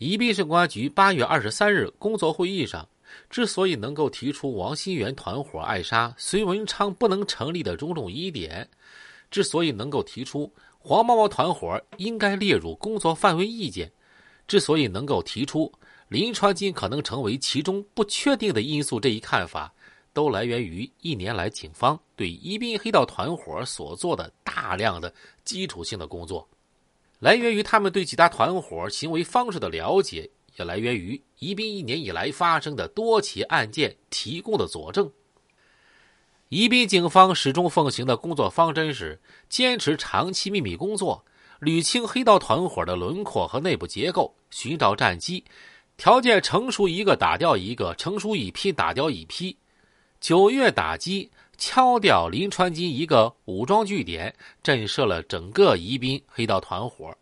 宜宾市公安局八月二十三日工作会议上，之所以能够提出王新元团伙爱杀隋文昌不能成立的种种疑点，之所以能够提出黄毛毛团伙应该列入工作范围意见，之所以能够提出林川金可能成为其中不确定的因素这一看法，都来源于一年来警方对宜宾黑道团伙所做的大量的基础性的工作。来源于他们对几大团伙行为方式的了解，也来源于宜宾一年以来发生的多起案件提供的佐证。宜宾警方始终奉行的工作方针是坚持长期秘密工作，捋清黑道团伙的轮廓和内部结构，寻找战机，条件成熟一个打掉一个，成熟一批打掉一批。九月打击。敲掉林川金一个武装据点，震慑了整个宜宾黑道团伙。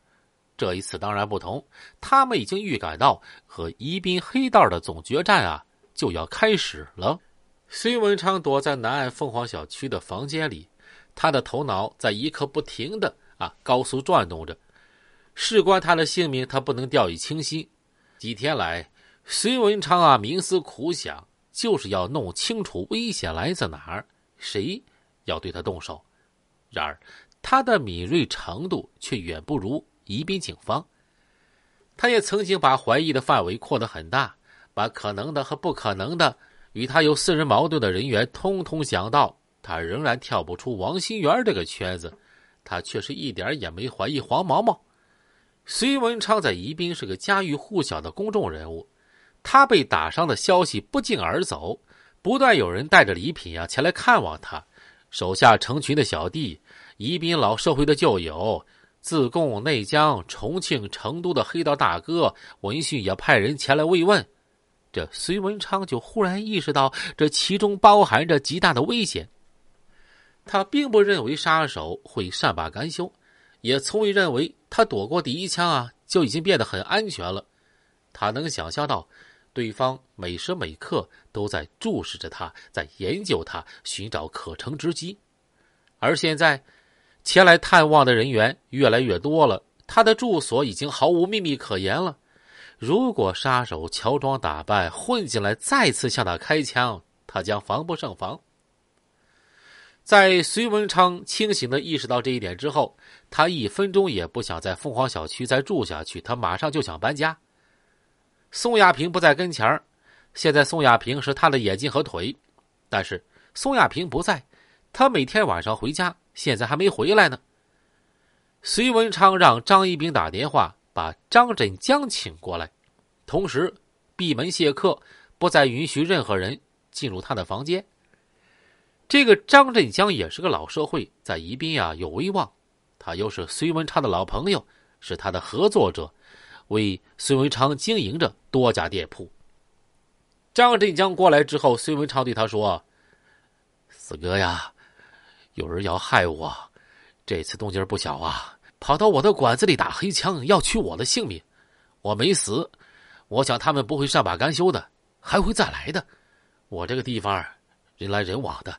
这一次当然不同，他们已经预感到和宜宾黑道的总决战啊就要开始了。孙文昌躲在南岸凤凰小区的房间里，他的头脑在一刻不停的啊高速转动着，事关他的性命，他不能掉以轻心。几天来，孙文昌啊冥思苦想，就是要弄清楚危险来自哪儿。谁要对他动手？然而，他的敏锐程度却远不如宜宾警方。他也曾经把怀疑的范围扩得很大，把可能的和不可能的与他有私人矛盾的人员通通想到。他仍然跳不出王新元这个圈子。他却是一点也没怀疑黄毛毛。隋文昌在宜宾是个家喻户晓的公众人物，他被打伤的消息不胫而走。不断有人带着礼品啊前来看望他，手下成群的小弟，宜宾老社会的旧友，自贡、内江、重庆、成都的黑道大哥，闻讯也派人前来慰问。这隋文昌就忽然意识到，这其中包含着极大的危险。他并不认为杀手会善罢甘休，也从未认为他躲过第一枪啊就已经变得很安全了。他能想象到。对方每时每刻都在注视着他，在研究他，寻找可乘之机。而现在，前来探望的人员越来越多了，他的住所已经毫无秘密可言了。如果杀手乔装打扮混进来，再次向他开枪，他将防不胜防。在隋文昌清醒的意识到这一点之后，他一分钟也不想在凤凰小区再住下去，他马上就想搬家。宋亚平不在跟前，现在宋亚平是他的眼睛和腿，但是宋亚平不在，他每天晚上回家，现在还没回来呢。隋文昌让张一兵打电话把张振江请过来，同时闭门谢客，不再允许任何人进入他的房间。这个张振江也是个老社会，在宜宾啊有威望，他又是隋文昌的老朋友，是他的合作者。为孙文昌经营着多家店铺。张振江过来之后，孙文昌对他说：“四哥呀，有人要害我，这次动静不小啊，跑到我的馆子里打黑枪，要取我的性命。我没死，我想他们不会善罢甘休的，还会再来的。我这个地方人来人往的，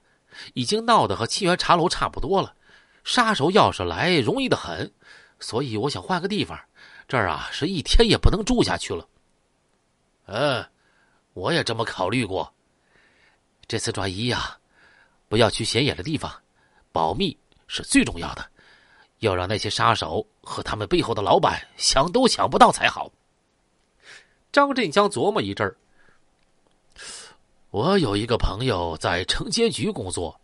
已经闹得和沁园茶楼差不多了。杀手要是来，容易的很，所以我想换个地方。”这儿啊，是一天也不能住下去了。嗯，我也这么考虑过。这次转移呀，不要去显眼的地方，保密是最重要的。要让那些杀手和他们背后的老板想都想不到才好。张振江琢磨一阵儿。我有一个朋友在城监局工作，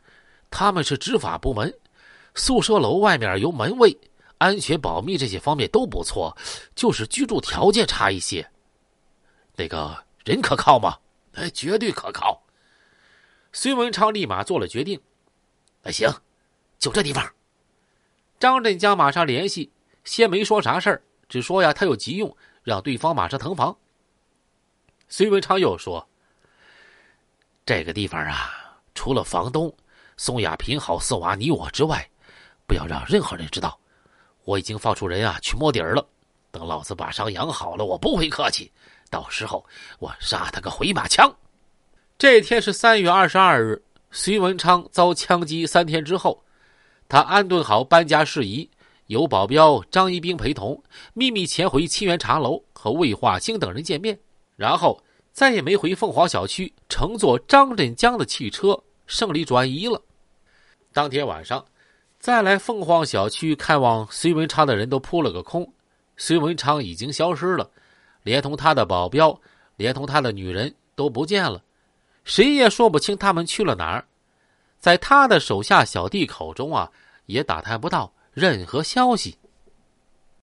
他们是执法部门，宿舍楼外面有门卫。安全保密这些方面都不错，就是居住条件差一些。那个人可靠吗？哎，绝对可靠。孙文昌立马做了决定。那行，就这地方。张振江马上联系，先没说啥事儿，只说呀他有急用，让对方马上腾房。孙文昌又说：“这个地方啊，除了房东宋亚平、郝四娃你我之外，不要让任何人知道。”我已经放出人啊去摸底儿了，等老子把伤养好了，我不会客气，到时候我杀他个回马枪。这天是三月二十二日，隋文昌遭枪击三天之后，他安顿好搬家事宜，由保镖张一兵陪同，秘密潜回清源茶楼和魏化兴等人见面，然后再也没回凤凰小区，乘坐张振江的汽车胜利转移了。当天晚上，再来凤凰小区看望隋文昌的人都扑了个空，隋文昌已经消失了，连同他的保镖，连同他的女人都不见了，谁也说不清他们去了哪儿。在他的手下小弟口中啊，也打探不到任何消息。